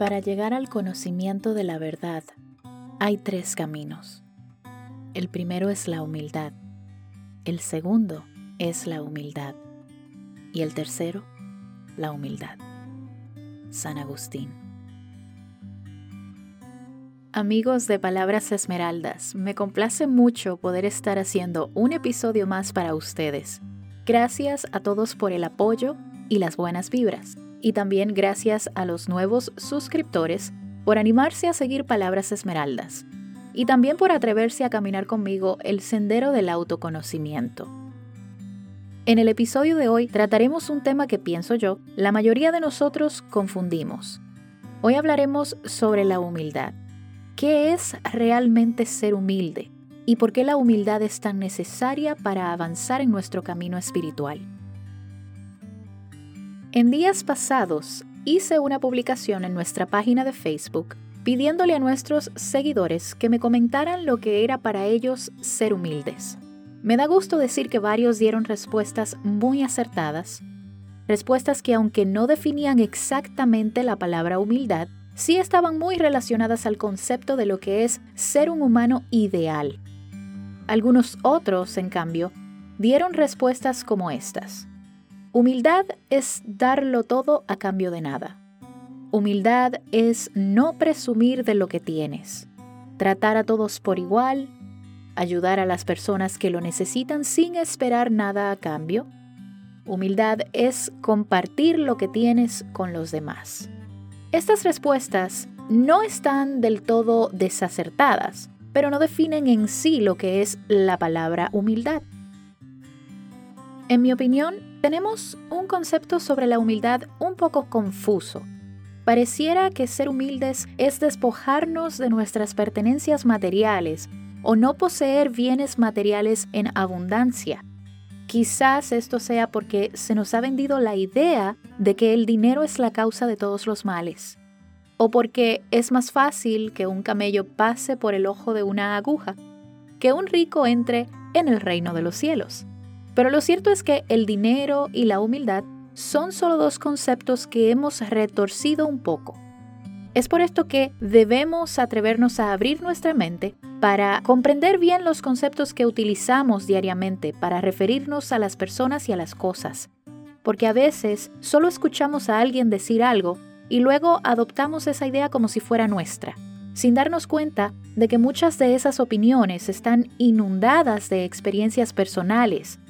Para llegar al conocimiento de la verdad, hay tres caminos. El primero es la humildad, el segundo es la humildad y el tercero, la humildad. San Agustín. Amigos de Palabras Esmeraldas, me complace mucho poder estar haciendo un episodio más para ustedes. Gracias a todos por el apoyo y las buenas vibras y también gracias a los nuevos suscriptores por animarse a seguir Palabras Esmeraldas y también por atreverse a caminar conmigo el sendero del autoconocimiento. En el episodio de hoy trataremos un tema que pienso yo, la mayoría de nosotros confundimos. Hoy hablaremos sobre la humildad. ¿Qué es realmente ser humilde? ¿Y por qué la humildad es tan necesaria para avanzar en nuestro camino espiritual? En días pasados hice una publicación en nuestra página de Facebook pidiéndole a nuestros seguidores que me comentaran lo que era para ellos ser humildes. Me da gusto decir que varios dieron respuestas muy acertadas, respuestas que aunque no definían exactamente la palabra humildad, sí estaban muy relacionadas al concepto de lo que es ser un humano ideal. Algunos otros, en cambio, dieron respuestas como estas. Humildad es darlo todo a cambio de nada. Humildad es no presumir de lo que tienes, tratar a todos por igual, ayudar a las personas que lo necesitan sin esperar nada a cambio. Humildad es compartir lo que tienes con los demás. Estas respuestas no están del todo desacertadas, pero no definen en sí lo que es la palabra humildad. En mi opinión, tenemos un concepto sobre la humildad un poco confuso. Pareciera que ser humildes es despojarnos de nuestras pertenencias materiales o no poseer bienes materiales en abundancia. Quizás esto sea porque se nos ha vendido la idea de que el dinero es la causa de todos los males, o porque es más fácil que un camello pase por el ojo de una aguja que un rico entre en el reino de los cielos. Pero lo cierto es que el dinero y la humildad son solo dos conceptos que hemos retorcido un poco. Es por esto que debemos atrevernos a abrir nuestra mente para comprender bien los conceptos que utilizamos diariamente para referirnos a las personas y a las cosas. Porque a veces solo escuchamos a alguien decir algo y luego adoptamos esa idea como si fuera nuestra, sin darnos cuenta de que muchas de esas opiniones están inundadas de experiencias personales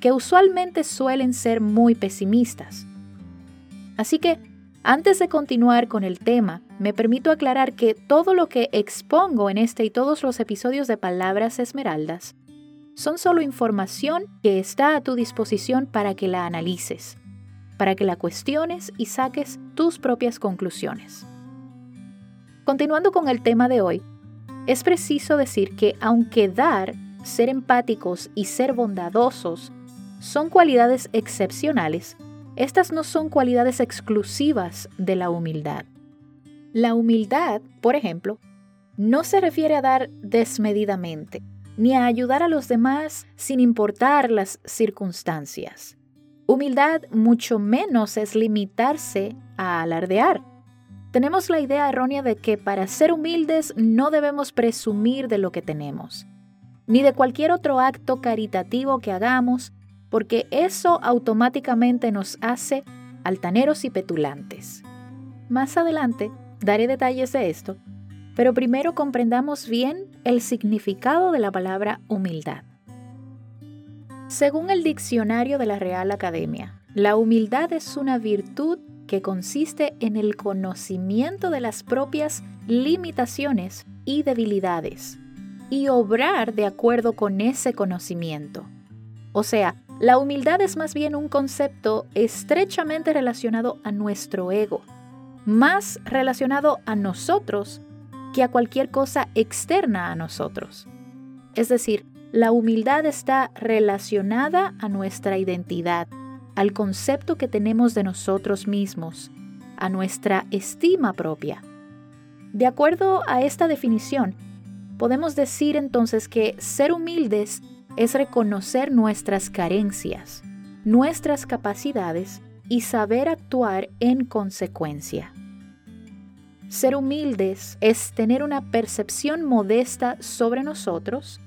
que usualmente suelen ser muy pesimistas. Así que, antes de continuar con el tema, me permito aclarar que todo lo que expongo en este y todos los episodios de Palabras Esmeraldas son solo información que está a tu disposición para que la analices, para que la cuestiones y saques tus propias conclusiones. Continuando con el tema de hoy, es preciso decir que aunque dar, ser empáticos y ser bondadosos son cualidades excepcionales, estas no son cualidades exclusivas de la humildad. La humildad, por ejemplo, no se refiere a dar desmedidamente, ni a ayudar a los demás sin importar las circunstancias. Humildad mucho menos es limitarse a alardear. Tenemos la idea errónea de que para ser humildes no debemos presumir de lo que tenemos, ni de cualquier otro acto caritativo que hagamos porque eso automáticamente nos hace altaneros y petulantes. Más adelante daré detalles de esto, pero primero comprendamos bien el significado de la palabra humildad. Según el diccionario de la Real Academia, la humildad es una virtud que consiste en el conocimiento de las propias limitaciones y debilidades y obrar de acuerdo con ese conocimiento. O sea, la humildad es más bien un concepto estrechamente relacionado a nuestro ego, más relacionado a nosotros que a cualquier cosa externa a nosotros. Es decir, la humildad está relacionada a nuestra identidad, al concepto que tenemos de nosotros mismos, a nuestra estima propia. De acuerdo a esta definición, podemos decir entonces que ser humildes es reconocer nuestras carencias, nuestras capacidades y saber actuar en consecuencia. Ser humildes es tener una percepción modesta sobre nosotros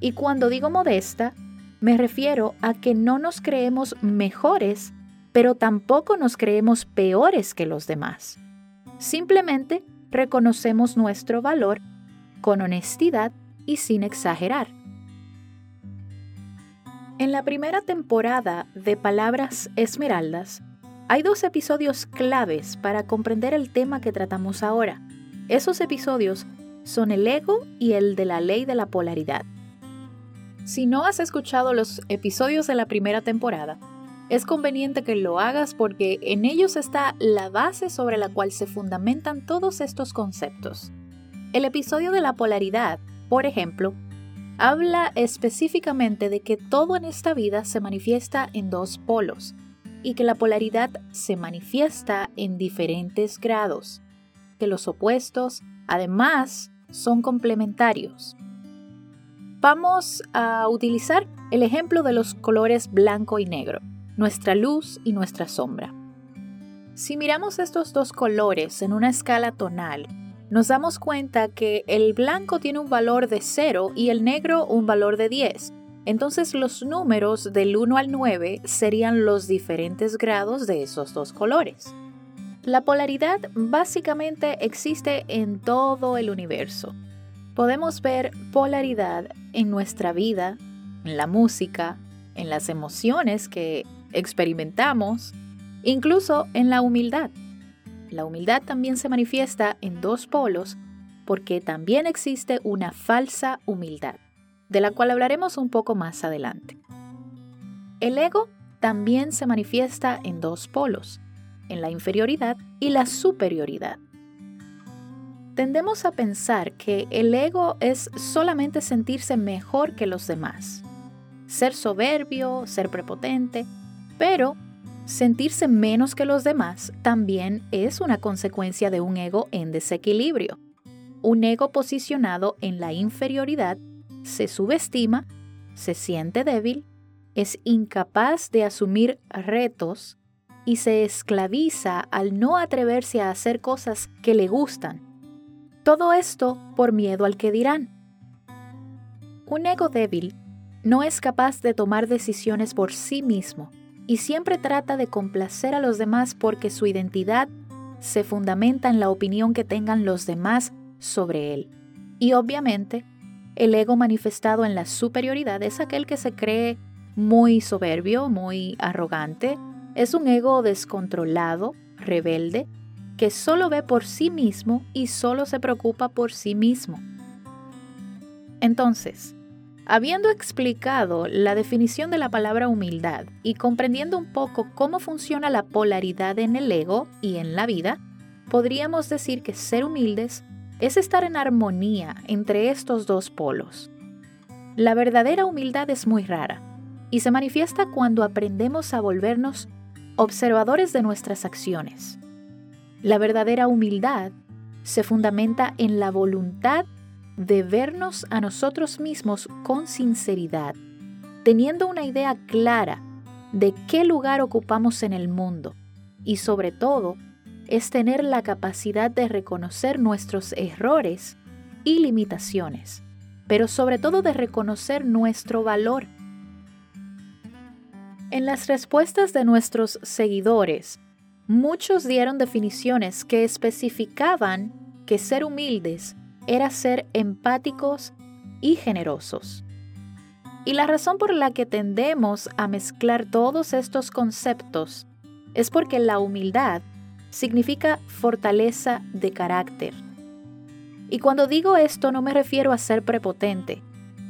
y cuando digo modesta, me refiero a que no nos creemos mejores, pero tampoco nos creemos peores que los demás. Simplemente reconocemos nuestro valor con honestidad y sin exagerar. En la primera temporada de Palabras Esmeraldas, hay dos episodios claves para comprender el tema que tratamos ahora. Esos episodios son el ego y el de la ley de la polaridad. Si no has escuchado los episodios de la primera temporada, es conveniente que lo hagas porque en ellos está la base sobre la cual se fundamentan todos estos conceptos. El episodio de la polaridad, por ejemplo, habla específicamente de que todo en esta vida se manifiesta en dos polos, y que la polaridad se manifiesta en diferentes grados, que los opuestos, además, son complementarios. Vamos a utilizar el ejemplo de los colores blanco y negro, nuestra luz y nuestra sombra. Si miramos estos dos colores en una escala tonal, nos damos cuenta que el blanco tiene un valor de 0 y el negro un valor de 10, entonces los números del 1 al 9 serían los diferentes grados de esos dos colores. La polaridad básicamente existe en todo el universo. Podemos ver polaridad en nuestra vida, en la música, en las emociones que experimentamos, incluso en la humildad. La humildad también se manifiesta en dos polos porque también existe una falsa humildad de la cual hablaremos un poco más adelante. El ego también se manifiesta en dos polos, en la inferioridad y la superioridad. Tendemos a pensar que el ego es solamente sentirse mejor que los demás, ser soberbio, ser prepotente, pero sentirse menos que los demás también es una consecuencia de un ego en desequilibrio, un ego posicionado en la inferioridad se subestima, se siente débil, es incapaz de asumir retos y se esclaviza al no atreverse a hacer cosas que le gustan. Todo esto por miedo al que dirán. Un ego débil no es capaz de tomar decisiones por sí mismo y siempre trata de complacer a los demás porque su identidad se fundamenta en la opinión que tengan los demás sobre él. Y obviamente el ego manifestado en la superioridad es aquel que se cree muy soberbio, muy arrogante. Es un ego descontrolado, rebelde, que solo ve por sí mismo y solo se preocupa por sí mismo. Entonces, habiendo explicado la definición de la palabra humildad y comprendiendo un poco cómo funciona la polaridad en el ego y en la vida, podríamos decir que ser humildes es estar en armonía entre estos dos polos. La verdadera humildad es muy rara y se manifiesta cuando aprendemos a volvernos observadores de nuestras acciones. La verdadera humildad se fundamenta en la voluntad de vernos a nosotros mismos con sinceridad, teniendo una idea clara de qué lugar ocupamos en el mundo y sobre todo es tener la capacidad de reconocer nuestros errores y limitaciones, pero sobre todo de reconocer nuestro valor. En las respuestas de nuestros seguidores, muchos dieron definiciones que especificaban que ser humildes era ser empáticos y generosos. Y la razón por la que tendemos a mezclar todos estos conceptos es porque la humildad significa fortaleza de carácter. Y cuando digo esto no me refiero a ser prepotente.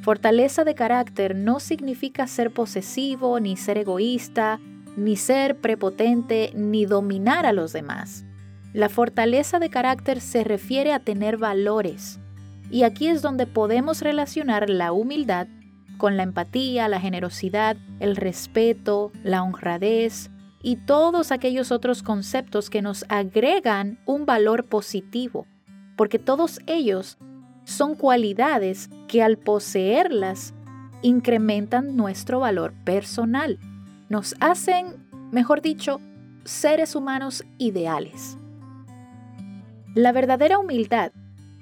Fortaleza de carácter no significa ser posesivo, ni ser egoísta, ni ser prepotente, ni dominar a los demás. La fortaleza de carácter se refiere a tener valores. Y aquí es donde podemos relacionar la humildad con la empatía, la generosidad, el respeto, la honradez, y todos aquellos otros conceptos que nos agregan un valor positivo, porque todos ellos son cualidades que al poseerlas incrementan nuestro valor personal, nos hacen, mejor dicho, seres humanos ideales. La verdadera humildad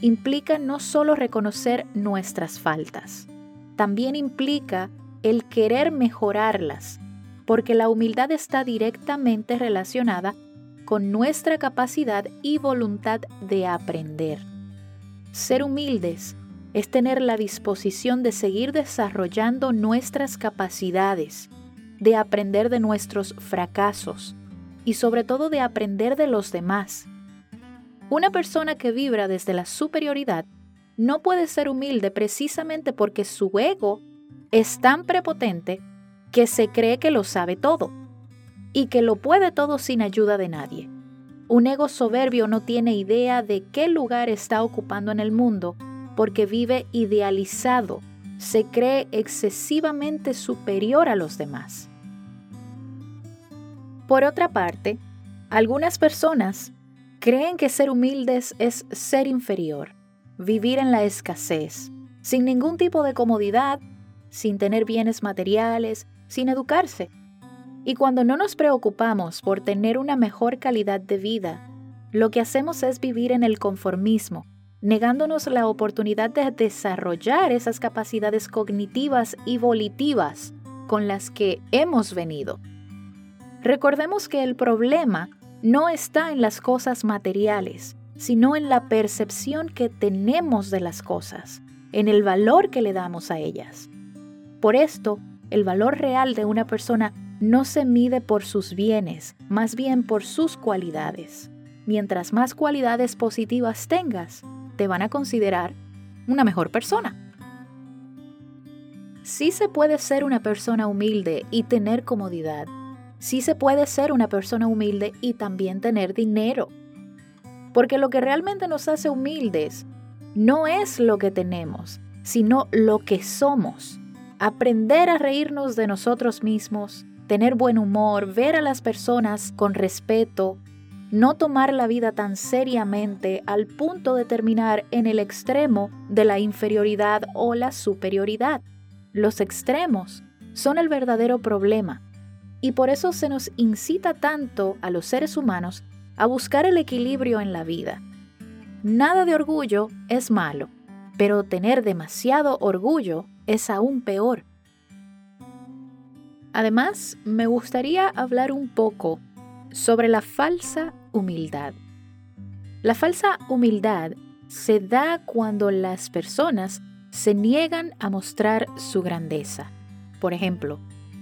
implica no solo reconocer nuestras faltas, también implica el querer mejorarlas, porque la humildad está directamente relacionada con nuestra capacidad y voluntad de aprender. Ser humildes es tener la disposición de seguir desarrollando nuestras capacidades, de aprender de nuestros fracasos y sobre todo de aprender de los demás. Una persona que vibra desde la superioridad no puede ser humilde precisamente porque su ego es tan prepotente que se cree que lo sabe todo y que lo puede todo sin ayuda de nadie. Un ego soberbio no tiene idea de qué lugar está ocupando en el mundo porque vive idealizado, se cree excesivamente superior a los demás. Por otra parte, algunas personas creen que ser humildes es ser inferior, vivir en la escasez, sin ningún tipo de comodidad, sin tener bienes materiales, sin educarse. Y cuando no nos preocupamos por tener una mejor calidad de vida, lo que hacemos es vivir en el conformismo, negándonos la oportunidad de desarrollar esas capacidades cognitivas y volitivas con las que hemos venido. Recordemos que el problema no está en las cosas materiales, sino en la percepción que tenemos de las cosas, en el valor que le damos a ellas. Por esto, el valor real de una persona no se mide por sus bienes, más bien por sus cualidades. Mientras más cualidades positivas tengas, te van a considerar una mejor persona. Sí se puede ser una persona humilde y tener comodidad. Sí se puede ser una persona humilde y también tener dinero. Porque lo que realmente nos hace humildes no es lo que tenemos, sino lo que somos aprender a reírnos de nosotros mismos, tener buen humor, ver a las personas con respeto, no tomar la vida tan seriamente al punto de terminar en el extremo de la inferioridad o la superioridad. Los extremos son el verdadero problema y por eso se nos incita tanto a los seres humanos a buscar el equilibrio en la vida. Nada de orgullo es malo, pero tener demasiado orgullo es aún peor. Además, me gustaría hablar un poco sobre la falsa humildad. La falsa humildad se da cuando las personas se niegan a mostrar su grandeza. Por ejemplo,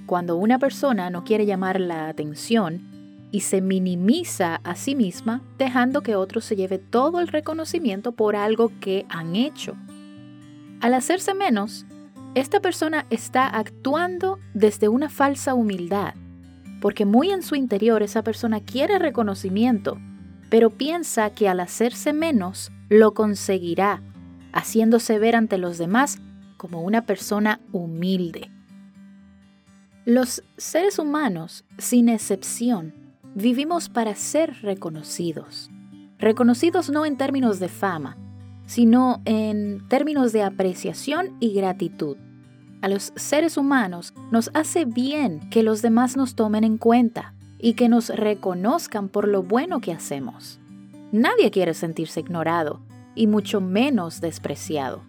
cuando una persona no quiere llamar la atención y se minimiza a sí misma, dejando que otro se lleve todo el reconocimiento por algo que han hecho. Al hacerse menos, esta persona está actuando desde una falsa humildad, porque muy en su interior esa persona quiere reconocimiento, pero piensa que al hacerse menos lo conseguirá, haciéndose ver ante los demás como una persona humilde. Los seres humanos, sin excepción, vivimos para ser reconocidos. Reconocidos no en términos de fama, sino en términos de apreciación y gratitud a los seres humanos nos hace bien que los demás nos tomen en cuenta y que nos reconozcan por lo bueno que hacemos. Nadie quiere sentirse ignorado y mucho menos despreciado.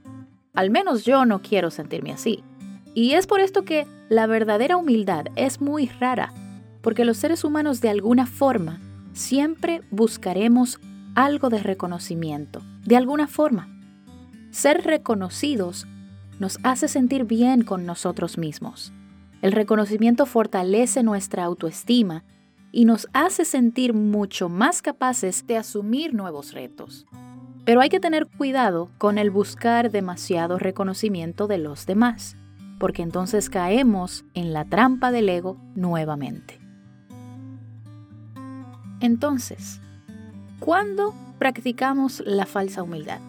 Al menos yo no quiero sentirme así. Y es por esto que la verdadera humildad es muy rara, porque los seres humanos de alguna forma siempre buscaremos algo de reconocimiento, de alguna forma. Ser reconocidos nos hace sentir bien con nosotros mismos. El reconocimiento fortalece nuestra autoestima y nos hace sentir mucho más capaces de asumir nuevos retos. Pero hay que tener cuidado con el buscar demasiado reconocimiento de los demás, porque entonces caemos en la trampa del ego nuevamente. Entonces, ¿cuándo practicamos la falsa humildad?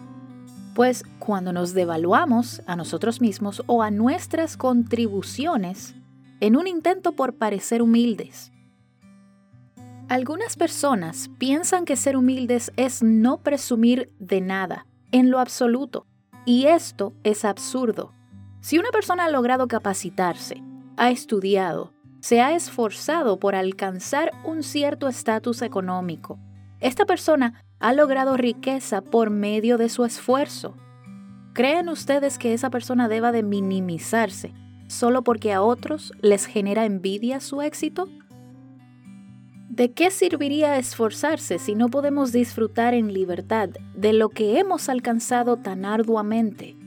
Pues cuando nos devaluamos a nosotros mismos o a nuestras contribuciones en un intento por parecer humildes. Algunas personas piensan que ser humildes es no presumir de nada, en lo absoluto, y esto es absurdo. Si una persona ha logrado capacitarse, ha estudiado, se ha esforzado por alcanzar un cierto estatus económico, esta persona ha logrado riqueza por medio de su esfuerzo. ¿Creen ustedes que esa persona deba de minimizarse solo porque a otros les genera envidia su éxito? ¿De qué serviría esforzarse si no podemos disfrutar en libertad de lo que hemos alcanzado tan arduamente?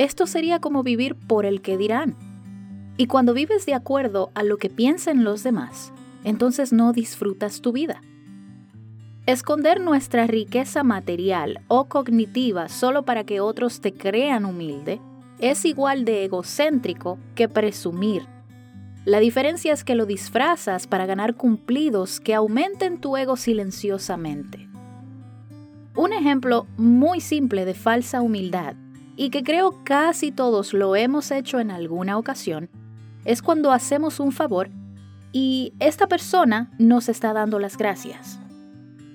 Esto sería como vivir por el que dirán. Y cuando vives de acuerdo a lo que piensen los demás, entonces no disfrutas tu vida. Esconder nuestra riqueza material o cognitiva solo para que otros te crean humilde es igual de egocéntrico que presumir. La diferencia es que lo disfrazas para ganar cumplidos que aumenten tu ego silenciosamente. Un ejemplo muy simple de falsa humildad, y que creo casi todos lo hemos hecho en alguna ocasión, es cuando hacemos un favor y esta persona nos está dando las gracias.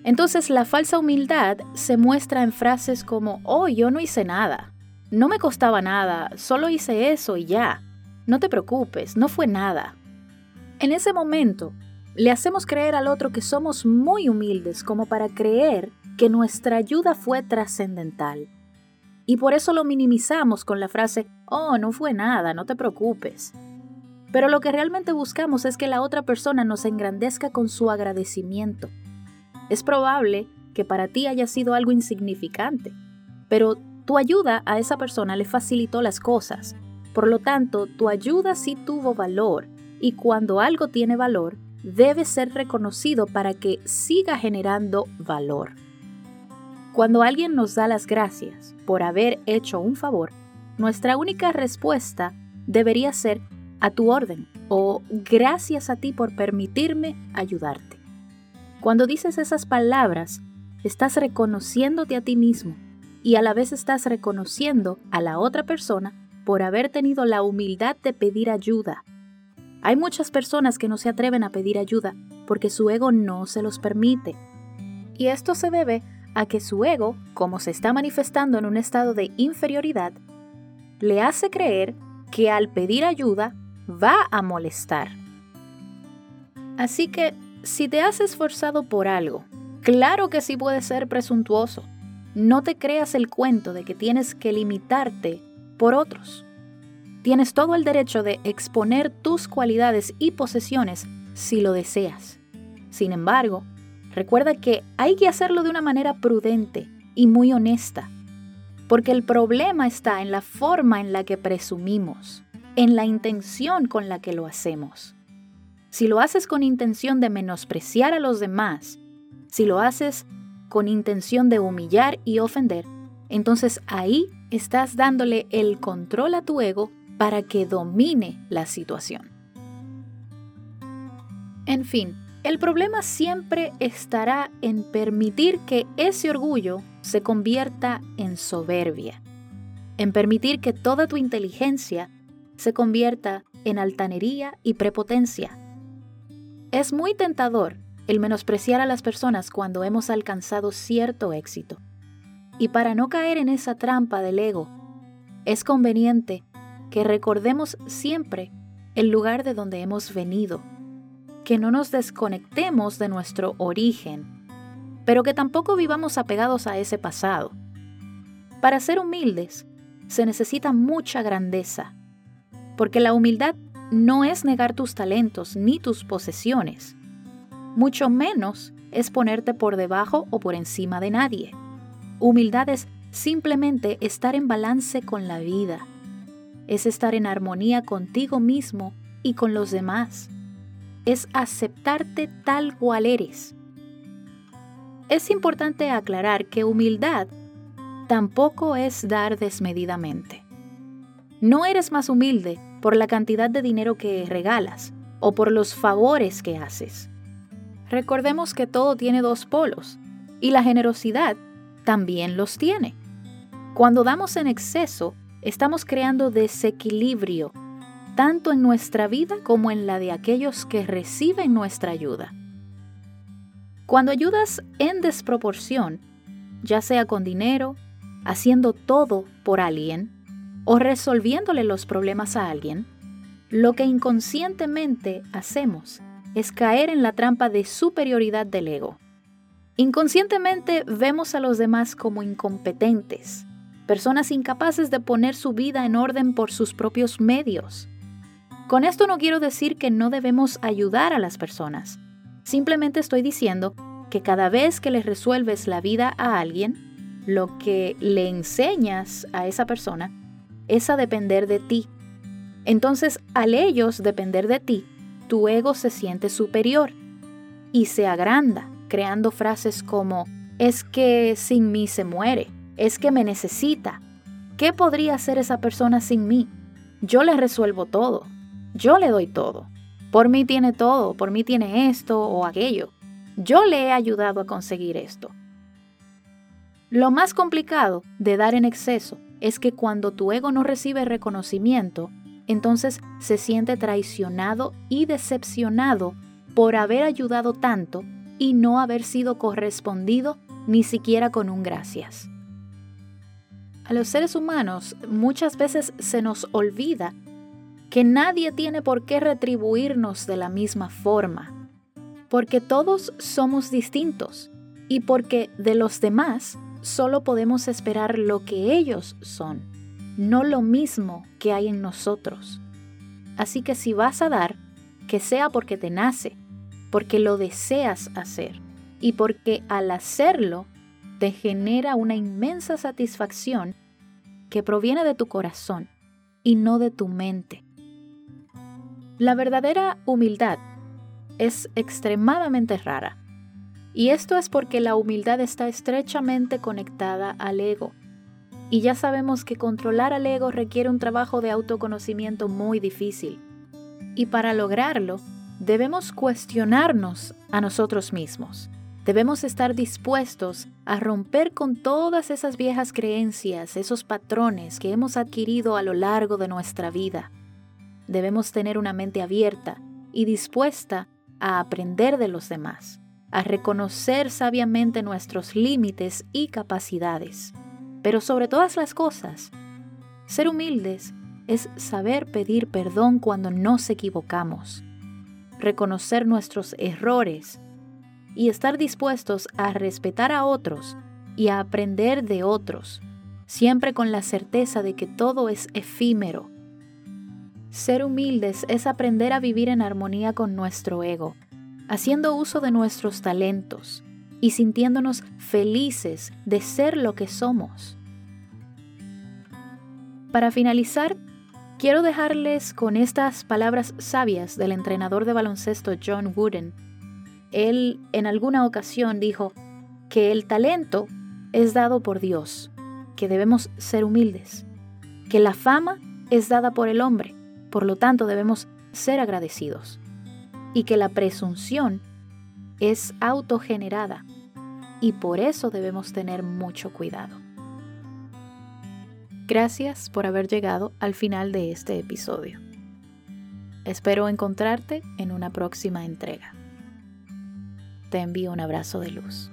Entonces la falsa humildad se muestra en frases como, oh, yo no hice nada, no me costaba nada, solo hice eso y ya, no te preocupes, no fue nada. En ese momento, le hacemos creer al otro que somos muy humildes como para creer que nuestra ayuda fue trascendental. Y por eso lo minimizamos con la frase, oh, no fue nada, no te preocupes. Pero lo que realmente buscamos es que la otra persona nos engrandezca con su agradecimiento. Es probable que para ti haya sido algo insignificante, pero tu ayuda a esa persona le facilitó las cosas. Por lo tanto, tu ayuda sí tuvo valor y cuando algo tiene valor, debe ser reconocido para que siga generando valor. Cuando alguien nos da las gracias por haber hecho un favor, nuestra única respuesta debería ser a tu orden o gracias a ti por permitirme ayudarte. Cuando dices esas palabras, estás reconociéndote a ti mismo y a la vez estás reconociendo a la otra persona por haber tenido la humildad de pedir ayuda. Hay muchas personas que no se atreven a pedir ayuda porque su ego no se los permite. Y esto se debe a que su ego, como se está manifestando en un estado de inferioridad, le hace creer que al pedir ayuda va a molestar. Así que, si te has esforzado por algo, claro que sí puede ser presuntuoso. No te creas el cuento de que tienes que limitarte por otros. Tienes todo el derecho de exponer tus cualidades y posesiones si lo deseas. Sin embargo, recuerda que hay que hacerlo de una manera prudente y muy honesta, porque el problema está en la forma en la que presumimos en la intención con la que lo hacemos. Si lo haces con intención de menospreciar a los demás, si lo haces con intención de humillar y ofender, entonces ahí estás dándole el control a tu ego para que domine la situación. En fin, el problema siempre estará en permitir que ese orgullo se convierta en soberbia, en permitir que toda tu inteligencia se convierta en altanería y prepotencia. Es muy tentador el menospreciar a las personas cuando hemos alcanzado cierto éxito. Y para no caer en esa trampa del ego, es conveniente que recordemos siempre el lugar de donde hemos venido, que no nos desconectemos de nuestro origen, pero que tampoco vivamos apegados a ese pasado. Para ser humildes se necesita mucha grandeza, porque la humildad no es negar tus talentos ni tus posesiones, mucho menos es ponerte por debajo o por encima de nadie. Humildad es simplemente estar en balance con la vida, es estar en armonía contigo mismo y con los demás, es aceptarte tal cual eres. Es importante aclarar que humildad tampoco es dar desmedidamente. No eres más humilde por la cantidad de dinero que regalas o por los favores que haces. Recordemos que todo tiene dos polos y la generosidad también los tiene. Cuando damos en exceso, estamos creando desequilibrio, tanto en nuestra vida como en la de aquellos que reciben nuestra ayuda. Cuando ayudas en desproporción, ya sea con dinero, haciendo todo por alguien, o resolviéndole los problemas a alguien, lo que inconscientemente hacemos es caer en la trampa de superioridad del ego. Inconscientemente vemos a los demás como incompetentes, personas incapaces de poner su vida en orden por sus propios medios. Con esto no quiero decir que no debemos ayudar a las personas. Simplemente estoy diciendo que cada vez que le resuelves la vida a alguien, lo que le enseñas a esa persona es a depender de ti. Entonces, al ellos depender de ti, tu ego se siente superior y se agranda, creando frases como, es que sin mí se muere, es que me necesita. ¿Qué podría hacer esa persona sin mí? Yo le resuelvo todo, yo le doy todo. Por mí tiene todo, por mí tiene esto o aquello. Yo le he ayudado a conseguir esto. Lo más complicado de dar en exceso es que cuando tu ego no recibe reconocimiento, entonces se siente traicionado y decepcionado por haber ayudado tanto y no haber sido correspondido ni siquiera con un gracias. A los seres humanos muchas veces se nos olvida que nadie tiene por qué retribuirnos de la misma forma, porque todos somos distintos y porque de los demás solo podemos esperar lo que ellos son, no lo mismo que hay en nosotros. Así que si vas a dar, que sea porque te nace, porque lo deseas hacer y porque al hacerlo te genera una inmensa satisfacción que proviene de tu corazón y no de tu mente. La verdadera humildad es extremadamente rara. Y esto es porque la humildad está estrechamente conectada al ego. Y ya sabemos que controlar al ego requiere un trabajo de autoconocimiento muy difícil. Y para lograrlo, debemos cuestionarnos a nosotros mismos. Debemos estar dispuestos a romper con todas esas viejas creencias, esos patrones que hemos adquirido a lo largo de nuestra vida. Debemos tener una mente abierta y dispuesta a aprender de los demás, a reconocer sabiamente nuestros límites y capacidades. Pero sobre todas las cosas, ser humildes es saber pedir perdón cuando nos equivocamos reconocer nuestros errores y estar dispuestos a respetar a otros y a aprender de otros, siempre con la certeza de que todo es efímero. Ser humildes es aprender a vivir en armonía con nuestro ego, haciendo uso de nuestros talentos y sintiéndonos felices de ser lo que somos. Para finalizar, Quiero dejarles con estas palabras sabias del entrenador de baloncesto John Wooden. Él en alguna ocasión dijo que el talento es dado por Dios, que debemos ser humildes, que la fama es dada por el hombre, por lo tanto debemos ser agradecidos, y que la presunción es autogenerada, y por eso debemos tener mucho cuidado. Gracias por haber llegado al final de este episodio. Espero encontrarte en una próxima entrega. Te envío un abrazo de luz.